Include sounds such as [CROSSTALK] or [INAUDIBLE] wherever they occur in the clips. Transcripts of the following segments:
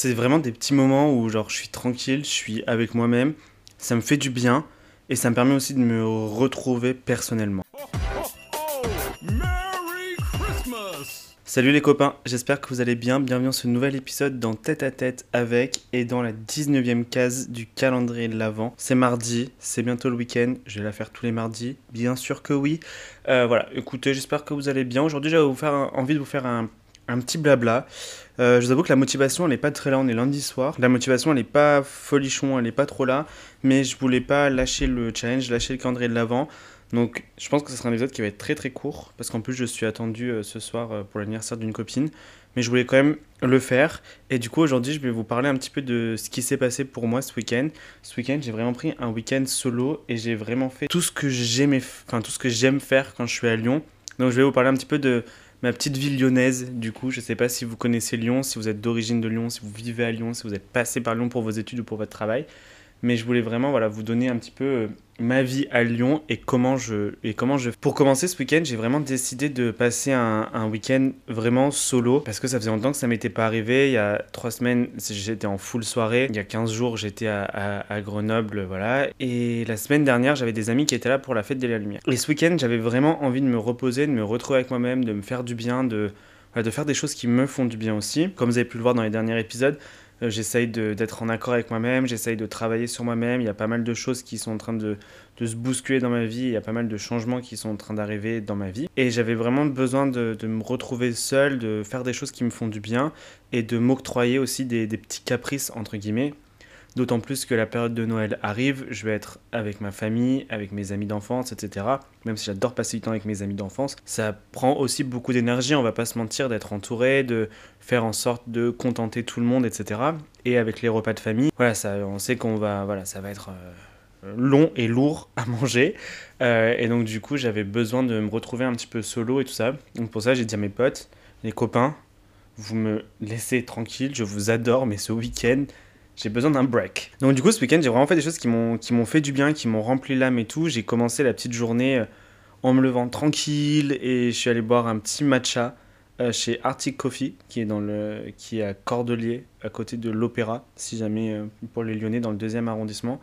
C'est vraiment des petits moments où genre je suis tranquille, je suis avec moi-même, ça me fait du bien et ça me permet aussi de me retrouver personnellement. Salut les copains, j'espère que vous allez bien. Bienvenue dans ce nouvel épisode dans Tête à Tête avec et dans la 19e case du calendrier de l'Avent. C'est mardi, c'est bientôt le week-end, je vais la faire tous les mardis, bien sûr que oui. Euh, voilà, écoutez, j'espère que vous allez bien. Aujourd'hui, j'avais envie de vous faire un, petit blabla. Euh, je vous avoue que la motivation, elle n'est pas très là, on est lundi soir. La motivation, elle n'est pas folichon, elle n'est pas trop là, mais je voulais pas lâcher le challenge, lâcher le calendrier de l'Avent. Donc je pense que ce sera un épisode qui va être très très court, parce qu'en plus je suis attendu euh, ce soir euh, pour l'anniversaire d'une copine, mais je voulais quand même le faire. Et du coup aujourd'hui je vais vous parler un petit peu de ce qui s'est passé pour moi ce week-end. Ce week-end j'ai vraiment pris un week-end solo et j'ai vraiment fait tout ce que j'aimais, enfin tout ce que j'aime faire quand je suis à Lyon. Donc je vais vous parler un petit peu de ma petite ville lyonnaise. Du coup je sais pas si vous connaissez Lyon, si vous êtes d'origine de Lyon, si vous vivez à Lyon, si vous êtes passé par Lyon pour vos études ou pour votre travail mais je voulais vraiment voilà, vous donner un petit peu euh, ma vie à Lyon et comment je et comment je pour commencer ce week-end j'ai vraiment décidé de passer un, un week-end vraiment solo parce que ça faisait longtemps que ça m'était pas arrivé. Il y a trois semaines j'étais en full soirée. Il y a 15 jours j'étais à, Grenoble voilà. Et la semaine dernière j'avais des amis qui étaient là pour la fête de la lumière. Et ce week-end j'avais vraiment envie de me reposer de me retrouver avec moi-même de me faire du bien de de faire des choses qui me font du bien aussi. Comme vous avez pu le voir dans les derniers épisodes j'essaye d'être en accord avec moi-même, j'essaye de travailler sur moi-même. Il y a pas mal de choses qui sont en train de, de, se bousculer dans ma vie, il y a pas mal de changements qui sont en train d'arriver dans ma vie. Et j'avais vraiment besoin de, de, me retrouver seul, de faire des choses qui me font du bien et de m'octroyer aussi des, des petits caprices, entre guillemets, D'autant plus que la période de Noël arrive, je vais être avec ma famille, avec mes amis d'enfance, etc. Même si j'adore passer du temps avec mes amis d'enfance, ça prend aussi beaucoup d'énergie, on va pas se mentir, d'être entouré, de faire en sorte de contenter tout le monde, etc. Et avec les repas de famille, voilà, ça, on sait qu'on va, voilà, ça va être euh, long et lourd à manger. Euh, et donc du coup, j'avais besoin de me retrouver un petit peu solo et tout ça. Donc pour ça, j'ai dit à mes potes, les copains, vous me laissez tranquille, je vous adore, mais ce week-end, j'ai besoin d'un break. Donc du coup, ce week-end, j'ai vraiment fait des choses qui m'ont, qui m'ont fait du bien, qui m'ont rempli l'âme et tout. J'ai commencé la petite journée euh, en me levant tranquille et je suis allé boire un petit matcha euh, chez Arctic Coffee, qui est, dans le, qui est à Cordelier, à côté de l'Opéra, si jamais euh, pour les Lyonnais, dans le deuxième arrondissement.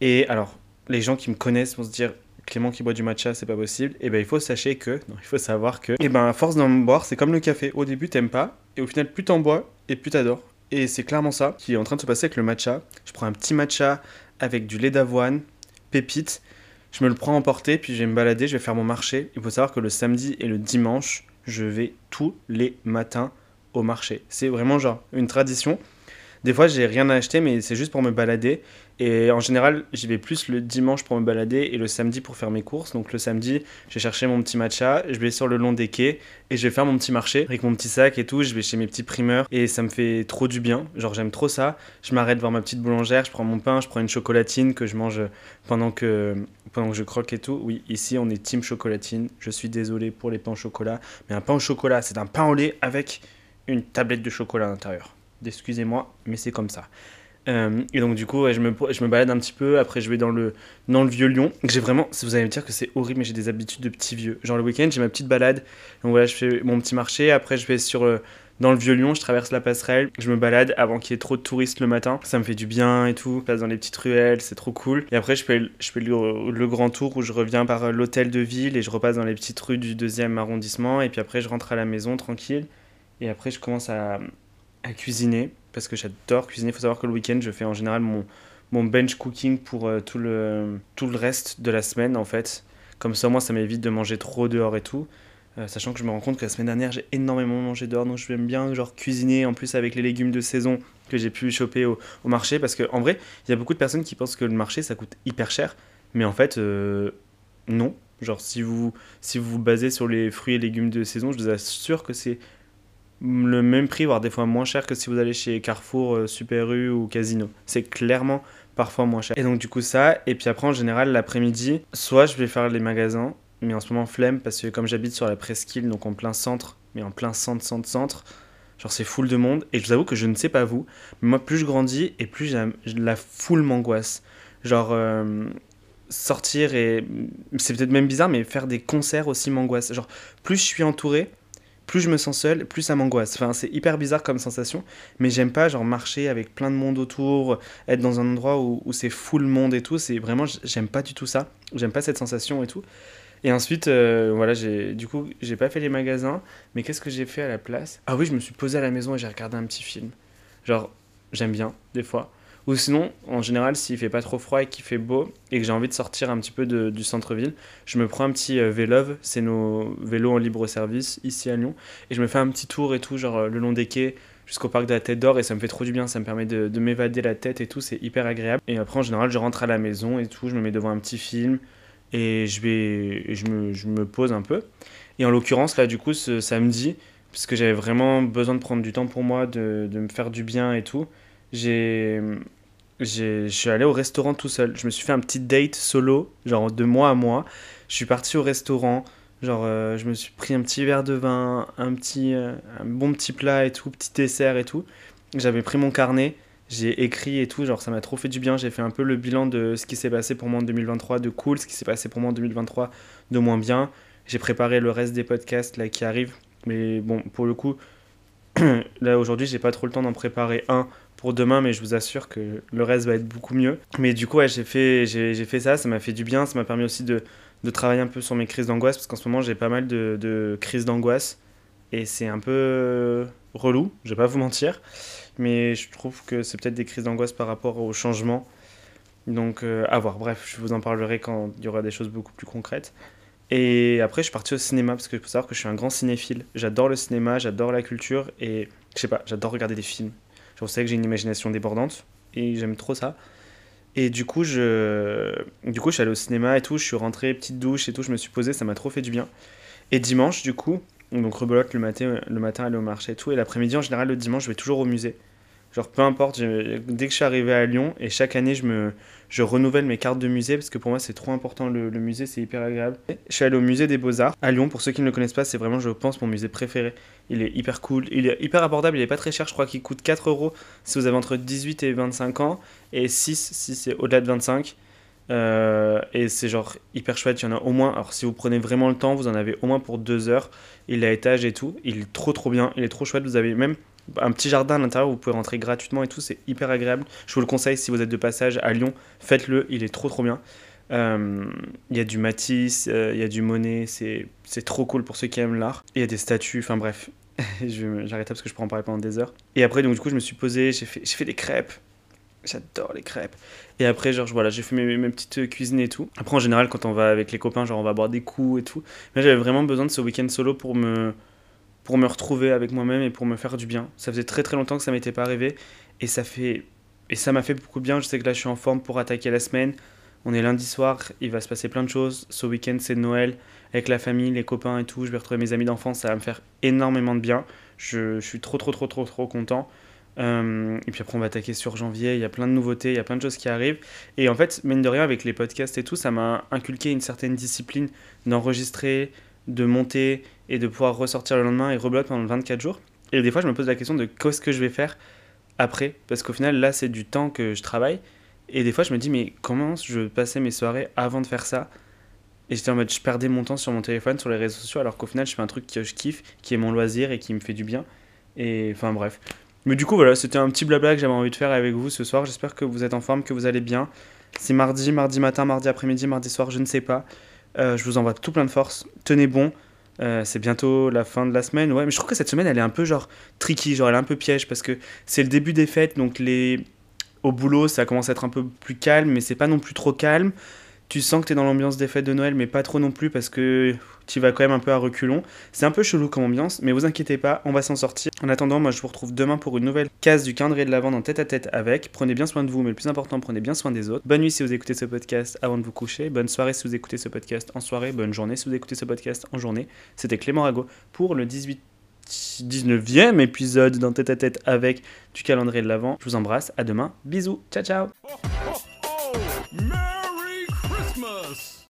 Et alors, les gens qui me connaissent vont se dire, Clément qui boit du matcha, c'est pas possible. Et eh ben il faut sachez que, [LAUGHS] il faut savoir que, et eh ben à force d'en boire, c'est comme le café. Au début, t'aimes pas, et au final, plus t'en bois, et plus t'adores. Et c'est clairement ça qui est en train de se passer avec le matcha. Je prends un petit matcha avec du lait d'avoine, pépite. Je me le prends en portée, puis je vais me balader, je vais faire mon marché. Il faut savoir que le samedi et le dimanche, je vais tous les matins au marché. C'est vraiment genre une tradition. Des fois, j'ai rien à acheter, mais c'est juste pour me balader. Et en général, j'y vais plus le dimanche pour me balader et le samedi pour faire mes courses. Donc le samedi, je vais chercher mon petit matcha, je vais sur le long des quais et je vais faire mon petit marché avec mon petit sac et tout. Je vais chez mes petits primeurs et ça me fait trop du bien. Genre j'aime trop ça. Je m'arrête devant ma petite boulangère, je prends mon pain, je prends une chocolatine que je mange pendant que, pendant que je croque et tout. Oui, ici on est team chocolatine. Je suis désolé pour les pains au chocolat. Mais un pain au chocolat, c'est un pain au lait avec une tablette de chocolat à l'intérieur. Excusez-moi, mais c'est comme ça. Euh, et donc du coup, je, me, je me balade un petit peu, après je vais dans le, dans le vieux Lyon. J'ai vraiment, vous allez me dire que c'est horrible, mais j'ai des habitudes de petit vieux. Genre le week-end, j'ai ma petite balade, donc voilà, je fais mon petit marché, après je vais sur, euh, dans le vieux Lyon, je traverse la passerelle, je me balade avant qu'il y ait trop de touristes le matin. Ça me fait du bien et tout, je passe dans les petites ruelles, c'est trop cool. Et après je fais, je fais le, le grand tour où je reviens par euh, l'hôtel de ville et je repasse dans les petites rues du deuxième arrondissement. Et puis après je rentre à la maison tranquille. Et après je commence à, à cuisiner parce que j'adore cuisiner. Il faut savoir que le week-end, je fais en général mon, mon bench cooking pour euh, tout, le, tout le reste de la semaine en fait. Comme ça, moi, ça m'évite de manger trop dehors et tout. Euh, sachant que je me rends compte que la semaine dernière, j'ai énormément mangé dehors, donc je vais bien genre cuisiner en plus avec les légumes de saison que j'ai pu choper au, marché. Parce qu'en vrai, il y a beaucoup de personnes qui pensent que le marché ça coûte hyper cher, mais en fait, euh, non. Genre, si vous, si vous vous basez sur les fruits et légumes de saison, je vous assure que c'est le même prix, voire des fois moins cher que si vous allez chez Carrefour, euh, Super U ou Casino. C'est clairement parfois moins cher. Et donc du coup ça, et puis après en général l'après-midi, soit je vais faire les magasins, mais en ce moment flemme parce que comme j'habite sur la presqu'île, donc en plein centre, mais en plein centre, centre, centre, genre c'est full de monde, et je vous avoue que je ne sais pas vous, mais moi plus je grandis et plus la foule m'angoisse. Genre... Euh, sortir et c'est peut-être même bizarre mais faire des concerts aussi m'angoisse genre plus je suis entouré plus je me sens seul, plus ça m'angoisse. Enfin, c'est hyper bizarre comme sensation, mais j'aime pas genre marcher avec plein de monde autour, être dans un endroit où, où c'est full monde et tout. C'est vraiment, j'aime pas du tout ça. J'aime pas cette sensation et tout. Et ensuite, euh, voilà, j'ai du coup, j'ai pas fait les magasins, mais qu'est-ce que j'ai fait à la place? Ah oui, je me suis posé à la maison et j'ai regardé un petit film. Genre, j'aime bien des fois. Ou sinon, en général, s'il fait pas trop froid et qu'il fait beau et que j'ai envie de sortir un petit peu de, du centre-ville, je me prends un petit euh, Vélove, c'est nos vélos en libre service ici à Lyon, et je me fais un petit tour et tout, genre euh, le long des quais jusqu'au parc de la Tête d'Or, et ça me fait trop du bien, ça me permet de, de m'évader la tête et tout, c'est hyper agréable. Et après, en général, je rentre à la maison et tout, je me mets devant un petit film et je, vais, je, me, je me pose un peu. Et en l'occurrence, là, du coup, ce samedi, puisque j'avais vraiment besoin de prendre du temps pour moi, de, de me faire du bien et tout, j'ai je suis allé au restaurant tout seul. Je me suis fait un petit date solo, genre de mois à mois. Je suis parti au restaurant, genre euh, je me suis pris un petit verre de vin, un petit euh, un bon petit plat et tout, petit dessert et tout. J'avais pris mon carnet, j'ai écrit et tout, genre ça m'a trop fait du bien. J'ai fait un peu le bilan de ce qui s'est passé pour moi en 2023 de cool, ce qui s'est passé pour moi en 2023 de moins bien. J'ai préparé le reste des podcasts là qui arrivent, mais bon, pour le coup, [CLEARS THROAT] là aujourd'hui, j'ai pas trop le temps d'en préparer un pour demain, mais je vous assure que le reste va être beaucoup mieux. Mais du coup, j'ai fait, ça, ça m'a fait du bien, ça m'a permis aussi de, travailler un peu sur mes crises d'angoisse, parce qu'en ce moment, j'ai pas mal de, de crises d'angoisse, et c'est un peu relou, je vais pas vous mentir, mais je trouve que c'est peut-être des crises d'angoisse par rapport au changement. Donc, euh, à voir. Bref, je vous en parlerai quand il y aura des choses beaucoup plus concrètes. Et après, je suis parti au cinéma parce que faut savoir que je suis un grand cinéphile. J'adore le cinéma, j'adore la culture et je sais pas, j'adore regarder des films. Je sais que j'ai une imagination débordante et j'aime trop ça. Et du coup, je, du coup, je suis allé au cinéma et tout, je suis rentré, petite douche et tout, je me suis posé, ça m'a trop fait du bien. Et dimanche, du coup, donc rebelote le matin, le matin aller au marché et tout, et l'après-midi, en général, le dimanche, je vais toujours au musée. Genre, peu importe, dès que je suis arrivé à Lyon, et chaque année, je, me, je renouvelle mes cartes de musée, parce que pour moi, c'est trop important, le, musée, c'est hyper agréable. Je suis allé au musée des Beaux-Arts, à Lyon, pour ceux qui ne le connaissent pas, c'est vraiment, je pense, mon musée préféré. Il est hyper cool, il est hyper abordable, il est pas très cher, je crois qu'il coûte 4 euros si vous avez entre 18 et 25 ans, et 6 si c'est au-delà de 25. Euh, et c'est genre hyper chouette, il y en a au moins, alors si vous prenez vraiment le temps, vous en avez au moins pour 2 heures. Il à étage et tout, il est trop trop bien, il est trop chouette, vous avez même un petit jardin à l'intérieur vous pouvez rentrer gratuitement et tout, c'est hyper agréable. Je vous le conseille si vous êtes de passage à Lyon, faites-le, il est trop trop bien. Euh, Il y a du Matisse, euh, il y a du Monet, c'est trop cool pour ceux qui aiment l'art. Il y a des statues, enfin bref, [LAUGHS] j'arrête parce que je pourrais en parler pendant des heures. Et après, donc du coup, je me suis posé, j'ai fait, fait des crêpes. J'adore les crêpes. Et après, genre, voilà, j'ai fait mes, mes petites euh, cuisines et tout. Après, en général, quand on va avec les copains, genre, on va boire des coups et tout. Mais j'avais vraiment besoin de ce week-end solo pour me, pour me retrouver avec moi-même et pour me faire du bien. Ça faisait très très longtemps que ça m'était pas arrivé. Et ça fait, et ça m'a fait beaucoup de bien. Je sais que là, je suis en forme pour attaquer la semaine. On est lundi soir, il va se passer plein de choses. Ce week-end, c'est Noël avec la famille, les copains et tout. Je vais retrouver mes amis d'enfance. Ça va me faire énormément de bien. Je, suis trop, trop, trop, trop, trop content. Euh, et puis après, on va attaquer sur janvier. Il y a plein de nouveautés, il y a plein de choses qui arrivent. Et en fait, mine de rien, avec les podcasts et tout, ça m'a inculqué une certaine discipline d'enregistrer, de monter et de pouvoir ressortir le lendemain et rebloquer pendant 24 jours. Et des fois, je me pose la question de qu'est-ce que je vais faire après. Parce qu'au final, là, c'est du temps que je travaille. Et des fois, je me dis, mais comment je passais mes soirées avant de faire ça? Et j'étais en mode, je perdais mon temps sur mon téléphone, sur les réseaux sociaux, alors qu'au final, je fais un truc que je kiffe, qui est mon loisir et qui me fait du bien. Et enfin, bref. Mais du coup, voilà, c'était un petit blabla que j'avais envie de faire avec vous ce soir. J'espère que vous êtes en forme, que vous allez bien. C'est mardi, mardi matin, mardi après-midi, mardi soir, je ne sais pas. Euh, je vous envoie tout plein de force. Tenez bon. Euh, c'est bientôt la fin de la semaine. Ouais, mais je trouve que cette semaine, elle est un peu genre tricky, genre elle est un peu piège parce que c'est le début des fêtes, donc les au boulot, ça commence à être un peu plus calme, mais c'est pas non plus trop calme. Tu sens que tu es dans l'ambiance des fêtes de Noël, mais pas trop non plus parce que tu vas quand même un peu à reculons. C'est un peu chelou comme ambiance, mais vous inquiétez pas, on va s'en sortir. En attendant, moi je vous retrouve demain pour une nouvelle case du calendrier de l'avant en tête à tête avec. Prenez bien soin de vous, mais le plus important, prenez bien soin des autres. Bonne nuit si vous écoutez ce podcast avant de vous coucher. Bonne soirée si vous écoutez ce podcast en soirée. Bonne journée si vous écoutez ce podcast en journée. C'était Clément Rago pour le 18 19e épisode dans Tête à Tête avec du calendrier de l'Avent. Je vous embrasse, à demain, bisous, ciao ciao Merry Christmas!